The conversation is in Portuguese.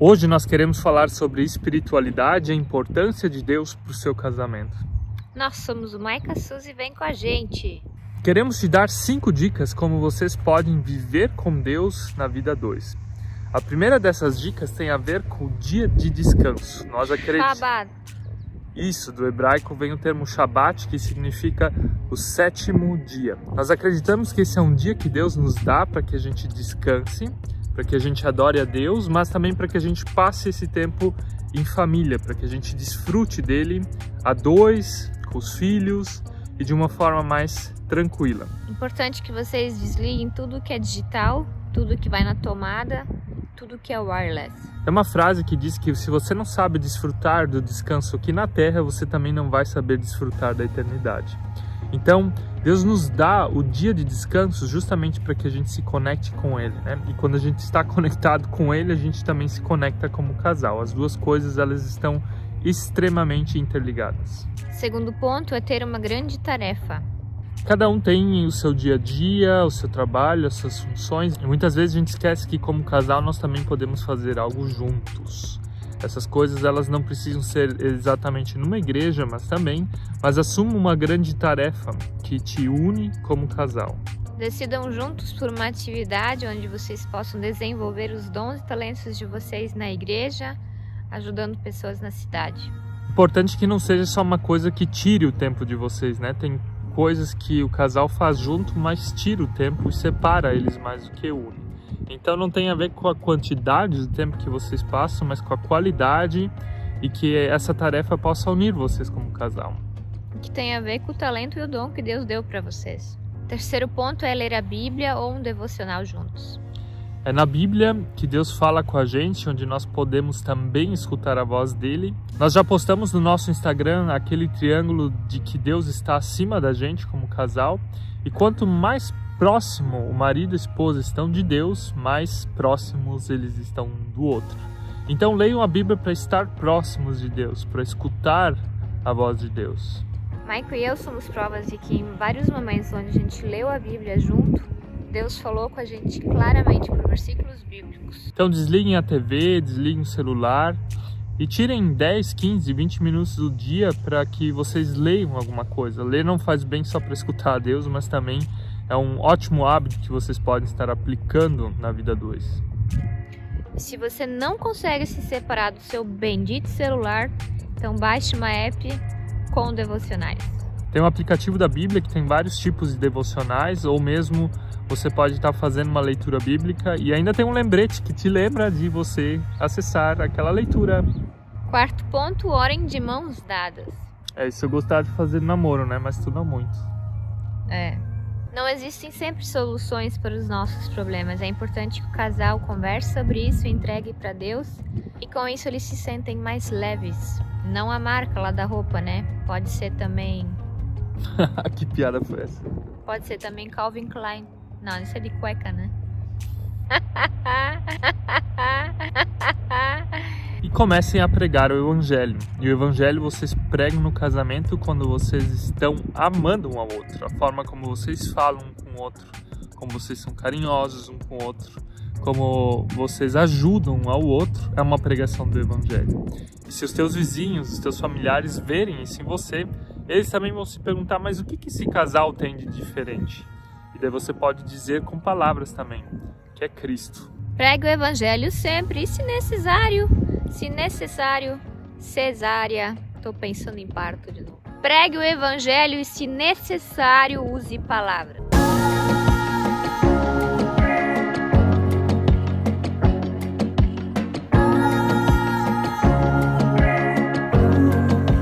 Hoje nós queremos falar sobre espiritualidade e a importância de Deus para o seu casamento. Nós somos o Maica Suzy, vem com a gente! Queremos te dar cinco dicas como vocês podem viver com Deus na vida 2. A primeira dessas dicas tem a ver com o dia de descanso. Nós acreditamos. Shabbat. Isso, do hebraico vem o termo Shabat, que significa o sétimo dia. Nós acreditamos que esse é um dia que Deus nos dá para que a gente descanse, para que a gente adore a Deus, mas também para que a gente passe esse tempo em família, para que a gente desfrute dele a dois, com os filhos e de uma forma mais tranquila. Importante que vocês desliguem tudo que é digital, tudo que vai na tomada, tudo que é wireless. É uma frase que diz que se você não sabe desfrutar do descanso aqui na Terra, você também não vai saber desfrutar da eternidade. Então, Deus nos dá o dia de descanso justamente para que a gente se conecte com Ele, né? E quando a gente está conectado com Ele, a gente também se conecta como casal. As duas coisas elas estão extremamente interligadas. Segundo ponto é ter uma grande tarefa. Cada um tem o seu dia a dia, o seu trabalho, as suas funções. E muitas vezes a gente esquece que como casal nós também podemos fazer algo juntos. Essas coisas elas não precisam ser exatamente numa igreja, mas também, mas assuma uma grande tarefa que te une como casal. Decidam juntos por uma atividade onde vocês possam desenvolver os dons e talentos de vocês na igreja, ajudando pessoas na cidade. Importante que não seja só uma coisa que tire o tempo de vocês, né? Tem coisas que o casal faz junto, mas tira o tempo e separa eles mais do que une. Então não tem a ver com a quantidade de tempo que vocês passam, mas com a qualidade e que essa tarefa possa unir vocês como casal. Que tem a ver com o talento e o dom que Deus deu para vocês. Terceiro ponto é ler a Bíblia ou um devocional juntos. É na Bíblia que Deus fala com a gente, onde nós podemos também escutar a voz dele. Nós já postamos no nosso Instagram aquele triângulo de que Deus está acima da gente como casal. E quanto mais próximo o marido e a esposa estão de Deus, mais próximos eles estão um do outro. Então leiam a Bíblia para estar próximos de Deus, para escutar a voz de Deus. Michael e eu somos provas de que em vários momentos onde a gente leu a Bíblia junto, Deus falou com a gente claramente por versículos bíblicos. Então desliguem a TV, desliguem o celular e tirem 10, 15, 20 minutos do dia para que vocês leiam alguma coisa. Ler não faz bem só para escutar a Deus, mas também é um ótimo hábito que vocês podem estar aplicando na vida 2. Se você não consegue se separar do seu bendito celular, então baixe uma app com devocionais. Tem um aplicativo da Bíblia que tem vários tipos de devocionais ou mesmo você pode estar fazendo uma leitura bíblica e ainda tem um lembrete que te lembra de você acessar aquela leitura. Quarto ponto, orem de mãos dadas. É, isso eu gostava de fazer namoro, né? Mas tu não muito. É. Não existem sempre soluções para os nossos problemas. É importante que o casal converse sobre isso entregue para Deus. E com isso eles se sentem mais leves. Não a marca lá da roupa, né? Pode ser também. que piada foi essa? Pode ser também Calvin Klein. Não, isso é de cueca, né? comecem a pregar o evangelho. E o evangelho vocês pregam no casamento quando vocês estão amando um ao outro, a forma como vocês falam um com o outro, como vocês são carinhosos um com o outro, como vocês ajudam um ao outro, é uma pregação do evangelho. E se os teus vizinhos, os teus familiares verem isso em você, eles também vão se perguntar: mas o que, que esse casal tem de diferente? E daí você pode dizer com palavras também, que é Cristo. Pregue o evangelho sempre, e se necessário, se necessário, cesárea. Tô pensando em parto de novo. Pregue o evangelho e se necessário, use palavras.